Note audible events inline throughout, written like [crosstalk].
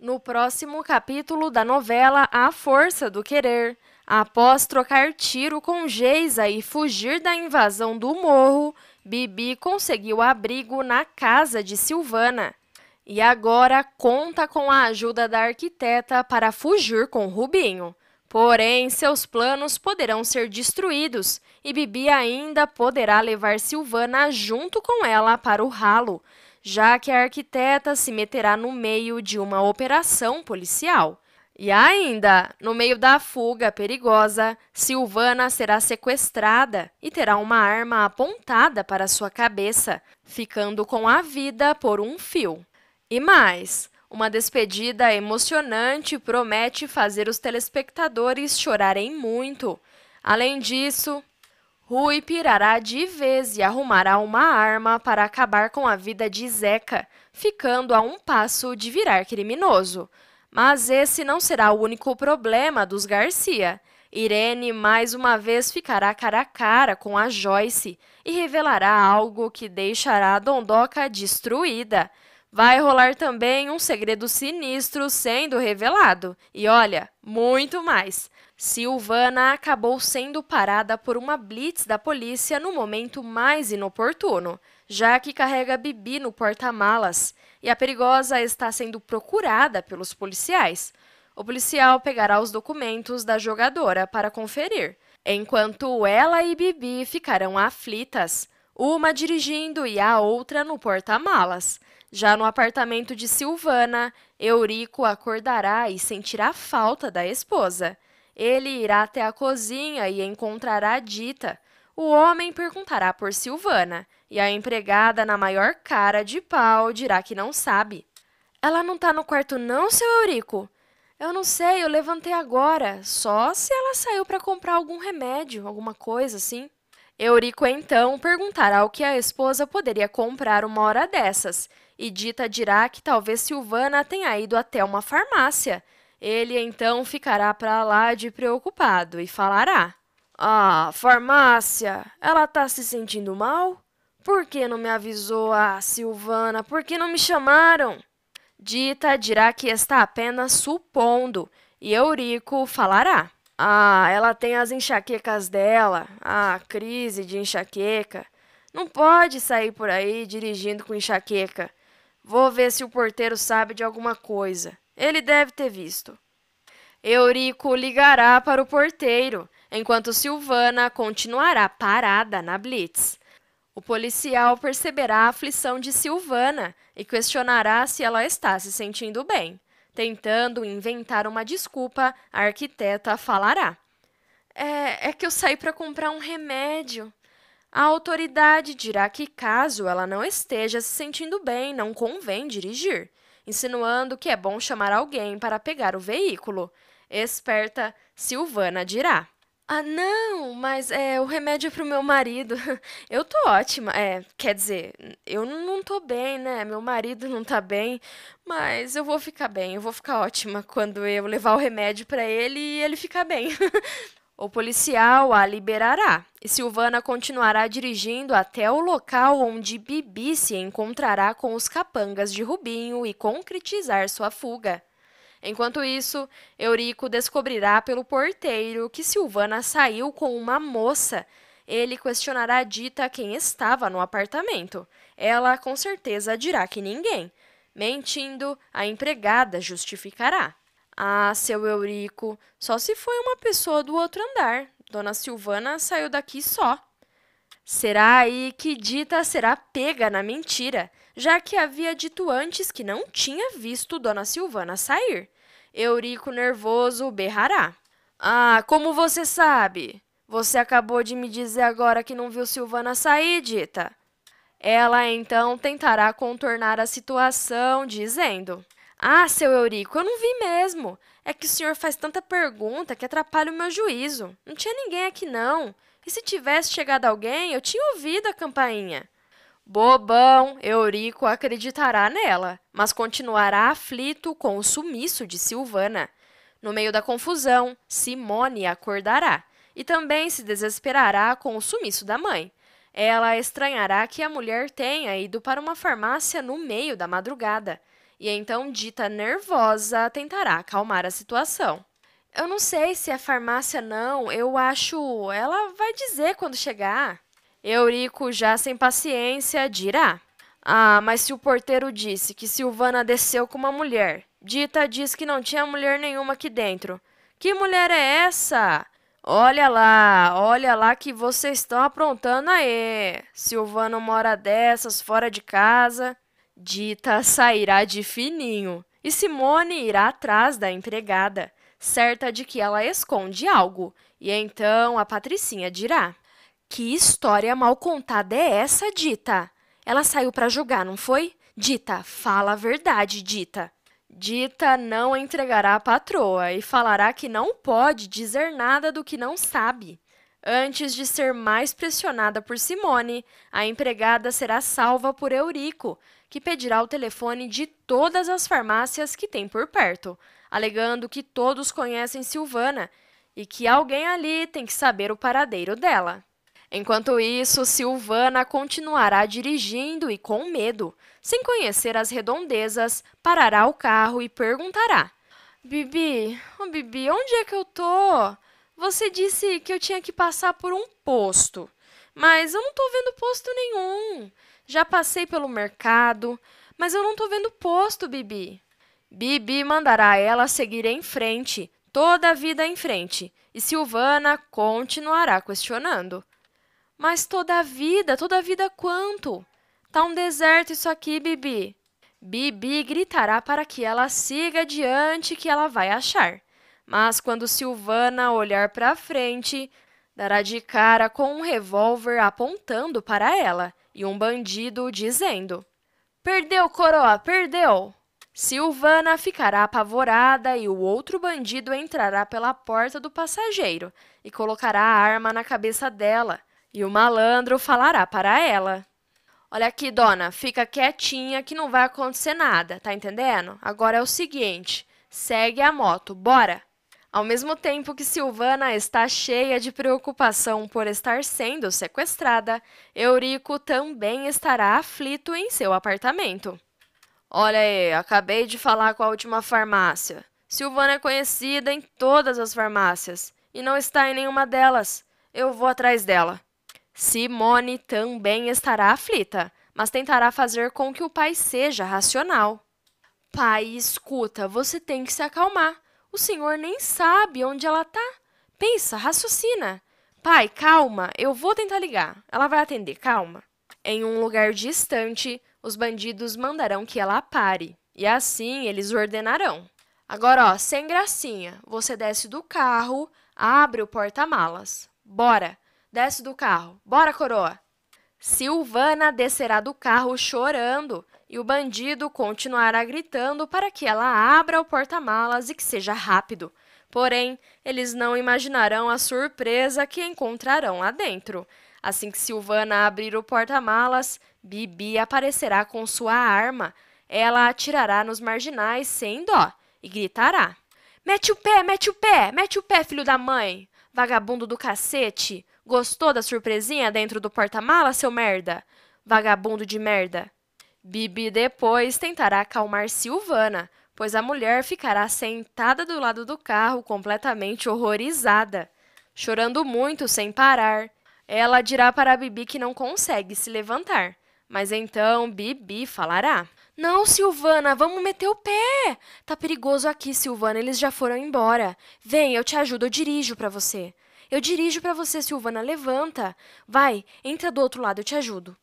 No próximo capítulo da novela A Força do Querer, após trocar tiro com Geisa e fugir da invasão do morro, Bibi conseguiu abrigo na casa de Silvana. E agora conta com a ajuda da arquiteta para fugir com Rubinho. Porém, seus planos poderão ser destruídos e Bibi ainda poderá levar Silvana junto com ela para o ralo, já que a arquiteta se meterá no meio de uma operação policial. E ainda, no meio da fuga perigosa, Silvana será sequestrada e terá uma arma apontada para sua cabeça, ficando com a vida por um fio. E mais, uma despedida emocionante promete fazer os telespectadores chorarem muito. Além disso, Rui pirará de vez e arrumará uma arma para acabar com a vida de Zeca, ficando a um passo de virar criminoso. Mas esse não será o único problema dos Garcia. Irene mais uma vez ficará cara a cara com a Joyce e revelará algo que deixará a Dondoca destruída. Vai rolar também um segredo sinistro sendo revelado. E olha, muito mais. Silvana acabou sendo parada por uma blitz da polícia no momento mais inoportuno, já que carrega Bibi no porta-malas e a perigosa está sendo procurada pelos policiais. O policial pegará os documentos da jogadora para conferir, enquanto ela e Bibi ficarão aflitas, uma dirigindo e a outra no porta-malas. Já no apartamento de Silvana, Eurico acordará e sentirá falta da esposa. Ele irá até a cozinha e encontrará Dita. O homem perguntará por Silvana, e a empregada, na maior cara de pau, dirá que não sabe. Ela não tá no quarto, não, seu Eurico? Eu não sei, eu levantei agora. Só se ela saiu para comprar algum remédio, alguma coisa assim. Eurico então perguntará o que a esposa poderia comprar uma hora dessas, e Dita dirá que talvez Silvana tenha ido até uma farmácia ele então ficará para lá de preocupado e falará: Ah, farmácia, ela está se sentindo mal? Por que não me avisou a ah, Silvana? Por que não me chamaram? Dita dirá que está apenas supondo, e Eurico falará: Ah, ela tem as enxaquecas dela, a crise de enxaqueca. Não pode sair por aí dirigindo com enxaqueca. Vou ver se o porteiro sabe de alguma coisa. Ele deve ter visto. Eurico ligará para o porteiro, enquanto Silvana continuará parada na blitz. O policial perceberá a aflição de Silvana e questionará se ela está se sentindo bem. Tentando inventar uma desculpa, a arquiteta falará: É, é que eu saí para comprar um remédio. A autoridade dirá que, caso ela não esteja se sentindo bem, não convém dirigir insinuando que é bom chamar alguém para pegar o veículo. Esperta, Silvana dirá. Ah, não, mas é o remédio é pro meu marido. [laughs] Eu tô ótima. É, quer dizer, eu não tô bem, né? Meu marido não tá bem, mas eu vou ficar bem. Eu vou ficar ótima quando eu levar o remédio para ele e ele ficar bem. [laughs] O policial a liberará e Silvana continuará dirigindo até o local onde Bibi se encontrará com os capangas de Rubinho e concretizar sua fuga. Enquanto isso, Eurico descobrirá pelo porteiro que Silvana saiu com uma moça. Ele questionará Dita quem estava no apartamento. Ela com certeza dirá que ninguém. Mentindo, a empregada justificará. Ah, seu Eurico, só se foi uma pessoa do outro andar. Dona Silvana saiu daqui só. Será aí que Dita será pega na mentira, já que havia dito antes que não tinha visto Dona Silvana sair. Eurico nervoso berrará. Ah, como você sabe? Você acabou de me dizer agora que não viu Silvana sair, Dita. Ela então tentará contornar a situação, dizendo: ah, seu Eurico, eu não vi mesmo. É que o senhor faz tanta pergunta que atrapalha o meu juízo. Não tinha ninguém aqui, não. E se tivesse chegado alguém, eu tinha ouvido a campainha. Bobão, Eurico acreditará nela, mas continuará aflito com o sumiço de Silvana. No meio da confusão, Simone acordará e também se desesperará com o sumiço da mãe. Ela estranhará que a mulher tenha ido para uma farmácia no meio da madrugada E então Dita, nervosa, tentará acalmar a situação. Eu não sei se é farmácia não, eu acho. Ela vai dizer quando chegar. Eurico, já sem paciência, dirá. Ah, mas se o porteiro disse que Silvana desceu com uma mulher, Dita diz que não tinha mulher nenhuma aqui dentro. Que mulher é essa? Olha lá, olha lá que vocês estão aprontando aí. Silvana mora dessas fora de casa. Dita sairá de fininho e Simone irá atrás da empregada, certa de que ela esconde algo. E então a Patricinha dirá: Que história mal contada é essa, Dita? Ela saiu para jogar, não foi? Dita, fala a verdade, Dita. Dita não entregará a patroa e falará que não pode dizer nada do que não sabe. Antes de ser mais pressionada por Simone, a empregada será salva por Eurico, que pedirá o telefone de todas as farmácias que tem por perto, alegando que todos conhecem Silvana e que alguém ali tem que saber o paradeiro dela. Enquanto isso, Silvana continuará dirigindo e com medo. Sem conhecer as redondezas, parará o carro e perguntará: Bibi, oh Bibi, onde é que eu tô? Você disse que eu tinha que passar por um posto, mas eu não tô vendo posto nenhum. Já passei pelo mercado, mas eu não tô vendo posto, Bibi. Bibi mandará ela seguir em frente, toda a vida em frente, e Silvana continuará questionando. Mas toda a vida, toda a vida quanto? Tá um deserto isso aqui, Bibi. Bibi gritará para que ela siga adiante que ela vai achar. Mas quando Silvana olhar para frente, dará de cara com um revólver apontando para ela e um bandido dizendo: Perdeu, coroa, perdeu! Silvana ficará apavorada e o outro bandido entrará pela porta do passageiro e colocará a arma na cabeça dela. E o malandro falará para ela: Olha aqui, dona, fica quietinha que não vai acontecer nada, tá entendendo? Agora é o seguinte: segue a moto, bora! Ao mesmo tempo que Silvana está cheia de preocupação por estar sendo sequestrada, Eurico também estará aflito em seu apartamento. Olha aí, acabei de falar com a última farmácia. Silvana é conhecida em todas as farmácias e não está em nenhuma delas. Eu vou atrás dela. Simone também estará aflita, mas tentará fazer com que o pai seja racional. Pai, escuta, você tem que se acalmar. O senhor nem sabe onde ela está. Pensa, raciocina. Pai, calma, eu vou tentar ligar. Ela vai atender, calma. Em um lugar distante, os bandidos mandarão que ela pare, e assim eles ordenarão. Agora, ó, sem gracinha, você desce do carro, abre o porta-malas. Bora, desce do carro. Bora, coroa. Silvana descerá do carro chorando e o bandido continuará gritando para que ela abra o porta-malas e que seja rápido. Porém, eles não imaginarão a surpresa que encontrarão lá dentro. Assim que Silvana abrir o porta-malas, Bibi aparecerá com sua arma. Ela atirará nos marginais sem dó e gritará: Mete o pé, mete o pé, mete o pé, filho da mãe! Vagabundo do cacete! Gostou da surpresinha dentro do porta-malas, seu merda? Vagabundo de merda! Bibi depois tentará acalmar Silvana, pois a mulher ficará sentada do lado do carro completamente horrorizada, chorando muito sem parar. Ela dirá para Bibi que não consegue se levantar, mas então Bibi falará: Não, Silvana, vamos meter o pé. Tá perigoso aqui, Silvana, eles já foram embora. Vem, eu te ajudo, eu dirijo para você. Eu dirijo para você, Silvana, levanta. Vai, entra do outro lado, eu te ajudo.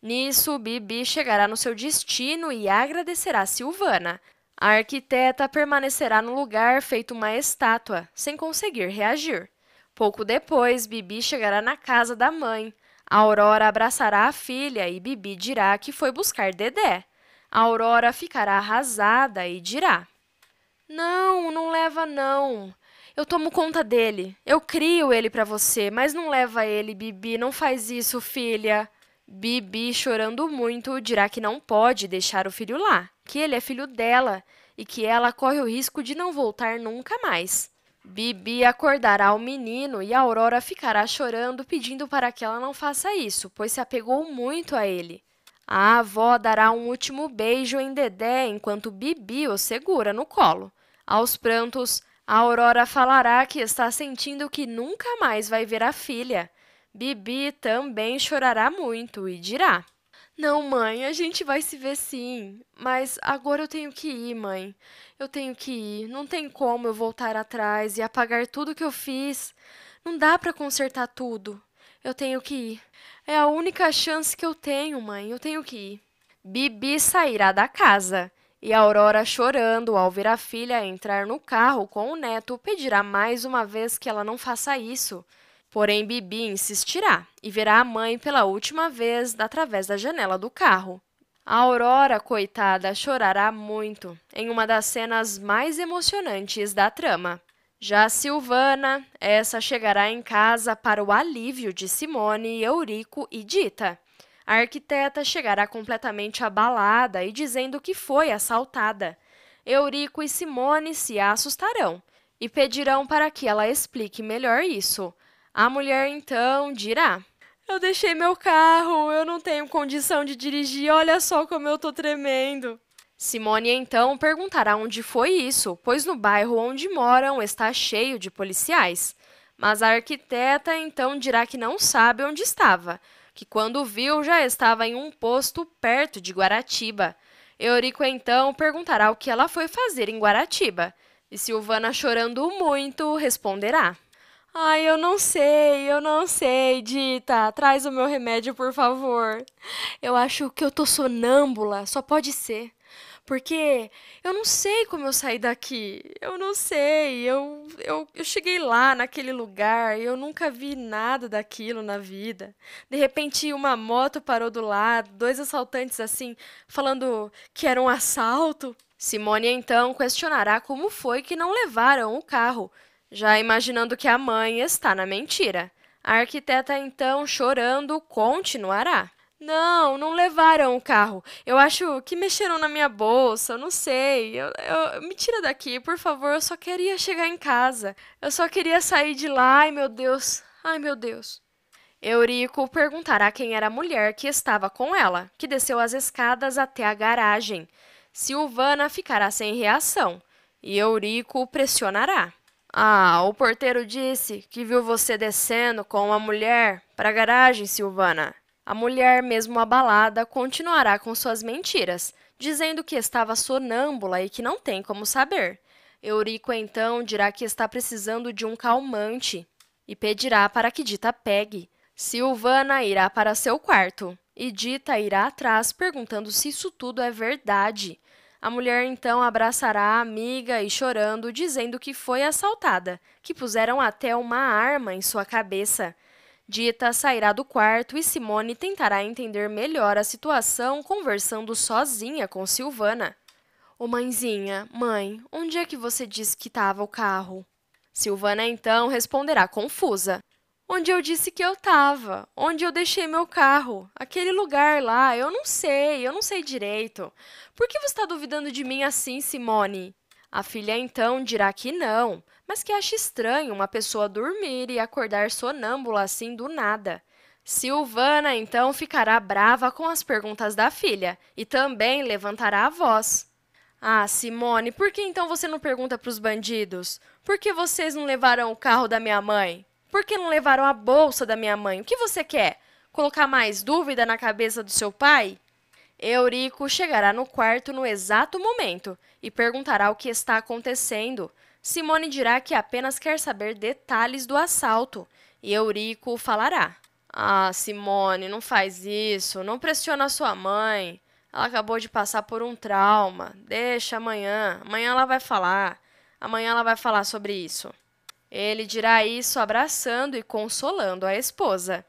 Nisso, Bibi chegará no seu destino e agradecerá Silvana. A arquiteta permanecerá no lugar feito uma estátua, sem conseguir reagir. Pouco depois, Bibi chegará na casa da mãe. A Aurora abraçará a filha e Bibi dirá que foi buscar Dedé. A Aurora ficará arrasada e dirá: Não, não leva não. Eu tomo conta dele. Eu crio ele para você, mas não leva ele, Bibi. Não faz isso, filha. Bibi, chorando muito, dirá que não pode deixar o filho lá, que ele é filho dela e que ela corre o risco de não voltar nunca mais. Bibi acordará o menino e a Aurora ficará chorando, pedindo para que ela não faça isso, pois se apegou muito a ele. A avó dará um último beijo em Dedé enquanto Bibi o segura no colo. Aos prantos, a Aurora falará que está sentindo que nunca mais vai ver a filha. Bibi também chorará muito e dirá: Não, mãe, a gente vai se ver sim. Mas agora eu tenho que ir, mãe. Eu tenho que ir. Não tem como eu voltar atrás e apagar tudo que eu fiz. Não dá para consertar tudo. Eu tenho que ir. É a única chance que eu tenho, mãe. Eu tenho que ir. Bibi sairá da casa. E Aurora, chorando ao ver a filha entrar no carro com o neto, pedirá mais uma vez que ela não faça isso. Porém, Bibi insistirá e verá a mãe pela última vez através da janela do carro. A Aurora, coitada, chorará muito em uma das cenas mais emocionantes da trama. Já Silvana, essa chegará em casa para o alívio de Simone, Eurico e Dita. A arquiteta chegará completamente abalada e dizendo que foi assaltada. Eurico e Simone se assustarão e pedirão para que ela explique melhor isso. A mulher então dirá: Eu deixei meu carro, eu não tenho condição de dirigir, olha só como eu tô tremendo. Simone então perguntará onde foi isso, pois no bairro onde moram está cheio de policiais. Mas a arquiteta então dirá que não sabe onde estava, que quando viu já estava em um posto perto de Guaratiba. Eurico então perguntará o que ela foi fazer em Guaratiba, e Silvana, chorando muito, responderá: Ai, eu não sei, eu não sei, Dita. Traz o meu remédio, por favor. Eu acho que eu tô sonâmbula, só pode ser. Porque eu não sei como eu saí daqui. Eu não sei. Eu, eu, eu cheguei lá, naquele lugar, e eu nunca vi nada daquilo na vida. De repente, uma moto parou do lado, dois assaltantes assim, falando que era um assalto. Simone então questionará como foi que não levaram o carro, já imaginando que a mãe está na mentira. A arquiteta então, chorando, continuará. Não, não levaram o carro. Eu acho que mexeram na minha bolsa, eu não sei. Eu, eu, me tira daqui, por favor. Eu só queria chegar em casa. Eu só queria sair de lá. Ai, meu Deus. Ai, meu Deus. Eurico perguntará quem era a mulher que estava com ela, que desceu as escadas até a garagem. Silvana ficará sem reação e Eurico pressionará. Ah, o porteiro disse que viu você descendo com uma mulher para a garagem, Silvana. A mulher, mesmo abalada, continuará com suas mentiras, dizendo que estava sonâmbula e que não tem como saber. Eurico então dirá que está precisando de um calmante e pedirá para que Dita pegue. Silvana irá para seu quarto e Dita irá atrás perguntando se isso tudo é verdade. A mulher então abraçará a amiga e chorando, dizendo que foi assaltada, que puseram até uma arma em sua cabeça. Dita sairá do quarto e Simone tentará entender melhor a situação conversando sozinha com Silvana. Ô mãezinha, mãe, onde é que você disse que estava o carro? Silvana então responderá confusa. Onde eu disse que eu estava, onde eu deixei meu carro, aquele lugar lá, eu não sei, eu não sei direito. Por que você está duvidando de mim assim, Simone? A filha então dirá que não, mas que acha estranho uma pessoa dormir e acordar sonâmbula assim do nada. Silvana então ficará brava com as perguntas da filha e também levantará a voz. Ah, Simone, por que então você não pergunta para os bandidos? Por que vocês não levaram o carro da minha mãe? Por que não levaram a bolsa da minha mãe? O que você quer? Colocar mais dúvida na cabeça do seu pai? Eurico chegará no quarto no exato momento e perguntará o que está acontecendo. Simone dirá que apenas quer saber detalhes do assalto e Eurico falará: Ah, Simone, não faz isso, não pressiona sua mãe. Ela acabou de passar por um trauma. Deixa amanhã, amanhã ela vai falar. Amanhã ela vai falar sobre isso. Ele dirá isso abraçando e consolando a esposa.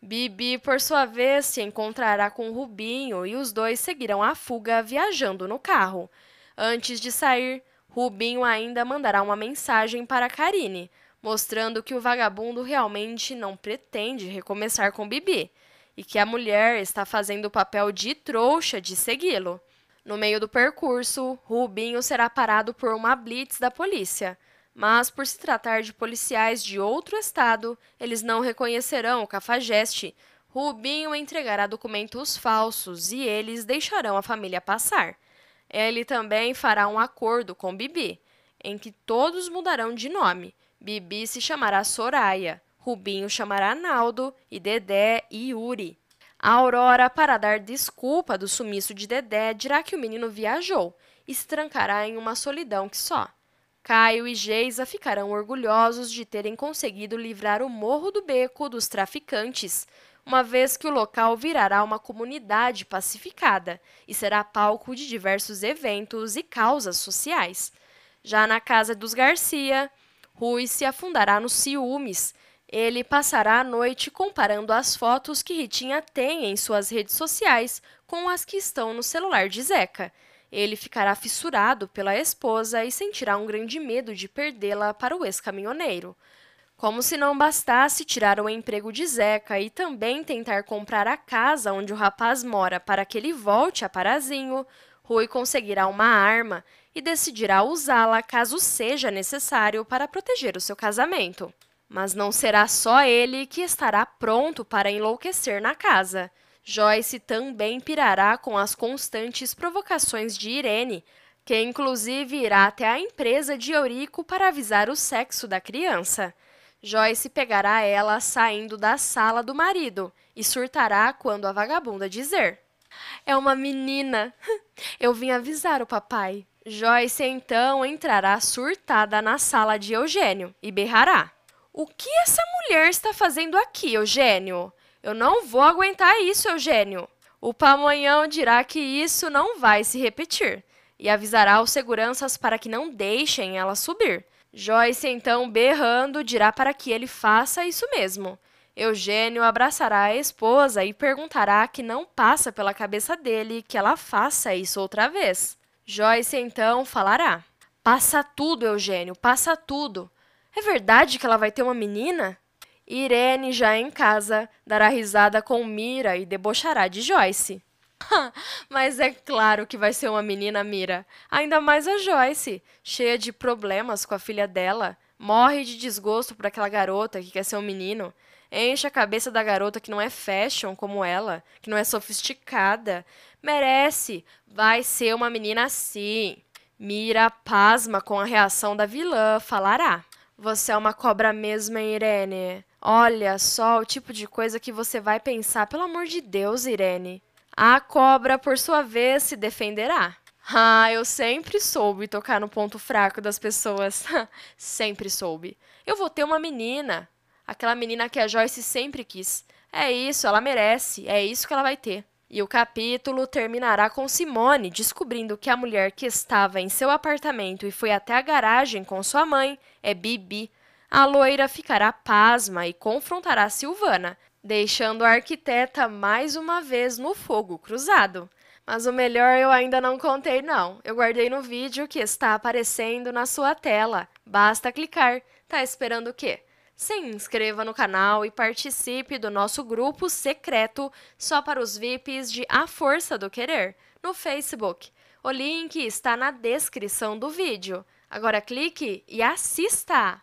Bibi, por sua vez, se encontrará com Rubinho e os dois seguirão a fuga viajando no carro. Antes de sair, Rubinho ainda mandará uma mensagem para Karine, mostrando que o vagabundo realmente não pretende recomeçar com Bibi e que a mulher está fazendo o papel de trouxa de segui-lo. No meio do percurso, Rubinho será parado por uma blitz da polícia, mas por se tratar de policiais de outro estado, eles não reconhecerão o cafajeste. Rubinho entregará documentos falsos e eles deixarão a família passar. Ele também fará um acordo com Bibi, em que todos mudarão de nome. Bibi se chamará Soraya, Rubinho chamará Naldo e Dedé e Yuri. A Aurora, para dar desculpa do sumiço de Dedé, dirá que o menino viajou e se trancará em uma solidão que só. Caio e Geisa ficarão orgulhosos de terem conseguido livrar o Morro do Beco dos traficantes, uma vez que o local virará uma comunidade pacificada e será palco de diversos eventos e causas sociais. Já na casa dos Garcia, Rui se afundará nos ciúmes. Ele passará a noite comparando as fotos que Ritinha tem em suas redes sociais com as que estão no celular de Zeca. Ele ficará fissurado pela esposa e sentirá um grande medo de perdê-la para o ex-caminhoneiro. Como se não bastasse tirar o emprego de Zeca e também tentar comprar a casa onde o rapaz mora para que ele volte a Parazinho, Rui conseguirá uma arma e decidirá usá-la caso seja necessário para proteger o seu casamento. Mas não será só ele que estará pronto para enlouquecer na casa. Joyce também pirará com as constantes provocações de Irene, que inclusive irá até a empresa de Eurico para avisar o sexo da criança. Joyce pegará ela saindo da sala do marido e surtará quando a vagabunda dizer: É uma menina. [laughs] Eu vim avisar o papai. Joyce então entrará surtada na sala de Eugênio e berrará: O que essa mulher está fazendo aqui, Eugênio? Eu não vou aguentar isso, Eugênio. O pamonhão dirá que isso não vai se repetir e avisará os seguranças para que não deixem ela subir. Joyce, então, berrando, dirá para que ele faça isso mesmo. Eugênio abraçará a esposa e perguntará que não passa pela cabeça dele que ela faça isso outra vez. Joyce, então, falará: Passa tudo, Eugênio, passa tudo. É verdade que ela vai ter uma menina? Irene, já em casa, dará risada com Mira e debochará de Joyce. [laughs] Mas é claro que vai ser uma menina, Mira. Ainda mais a Joyce, cheia de problemas com a filha dela. Morre de desgosto por aquela garota que quer ser um menino. Enche a cabeça da garota que não é fashion como ela, que não é sofisticada. Merece. Vai ser uma menina assim. Mira pasma com a reação da vilã, falará. Você é uma cobra mesmo, hein, Irene? Olha só o tipo de coisa que você vai pensar. Pelo amor de Deus, Irene. A cobra, por sua vez, se defenderá. Ah, eu sempre soube tocar no ponto fraco das pessoas. [laughs] sempre soube. Eu vou ter uma menina. Aquela menina que a Joyce sempre quis. É isso, ela merece. É isso que ela vai ter. E o capítulo terminará com Simone descobrindo que a mulher que estava em seu apartamento e foi até a garagem com sua mãe é Bibi. A loira ficará pasma e confrontará Silvana, deixando a arquiteta mais uma vez no fogo cruzado. Mas o melhor eu ainda não contei não. Eu guardei no vídeo que está aparecendo na sua tela. Basta clicar. Tá esperando o quê? Se inscreva no canal e participe do nosso grupo secreto só para os VIPs de A Força do Querer no Facebook. O link está na descrição do vídeo. Agora clique e assista!